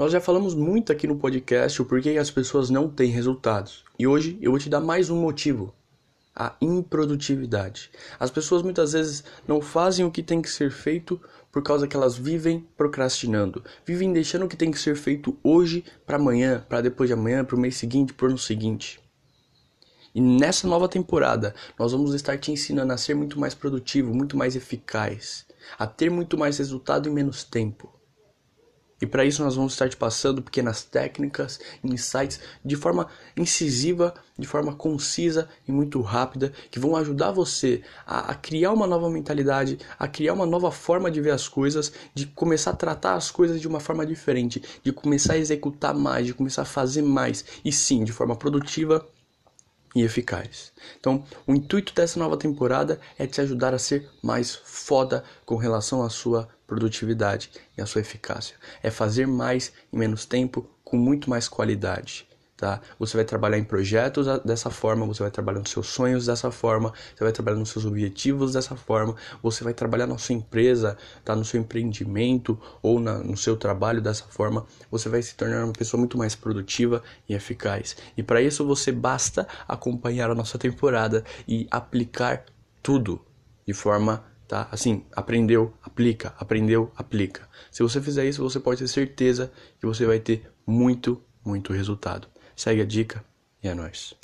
Nós já falamos muito aqui no podcast o porquê as pessoas não têm resultados. E hoje eu vou te dar mais um motivo: a improdutividade. As pessoas muitas vezes não fazem o que tem que ser feito por causa que elas vivem procrastinando, vivem deixando o que tem que ser feito hoje para amanhã, para depois de amanhã, para o mês seguinte, para o ano seguinte. E nessa nova temporada, nós vamos estar te ensinando a ser muito mais produtivo, muito mais eficaz, a ter muito mais resultado em menos tempo. E para isso nós vamos estar te passando pequenas técnicas, insights de forma incisiva, de forma concisa e muito rápida, que vão ajudar você a, a, criar uma nova mentalidade, a criar uma nova forma de ver as coisas, de começar a tratar as coisas de uma forma diferente, de começar a executar mais, de começar a fazer mais, e sim, de forma produtiva e eficaz. Então, o intuito dessa nova temporada é te ajudar a ser mais foda com relação à sua produtividade e à sua eficácia. É fazer mais em menos tempo com muito mais qualidade tá? Você vai trabalhar em projetos dessa forma, você vai trabalhar nos seus sonhos dessa forma, você vai trabalhar nos seus objetivos dessa forma, você vai trabalhar na sua empresa, tá? No seu empreendimento ou na, no seu trabalho dessa forma, você vai se tornar uma pessoa muito mais produtiva e eficaz. E para isso você basta acompanhar a nossa temporada e aplicar tudo de forma tá? Assim, aprendeu, aplica, aprendeu, aplica. Se você fizer isso, você pode ter certeza que você vai ter muito, muito resultado. Segue a dica e é nóis.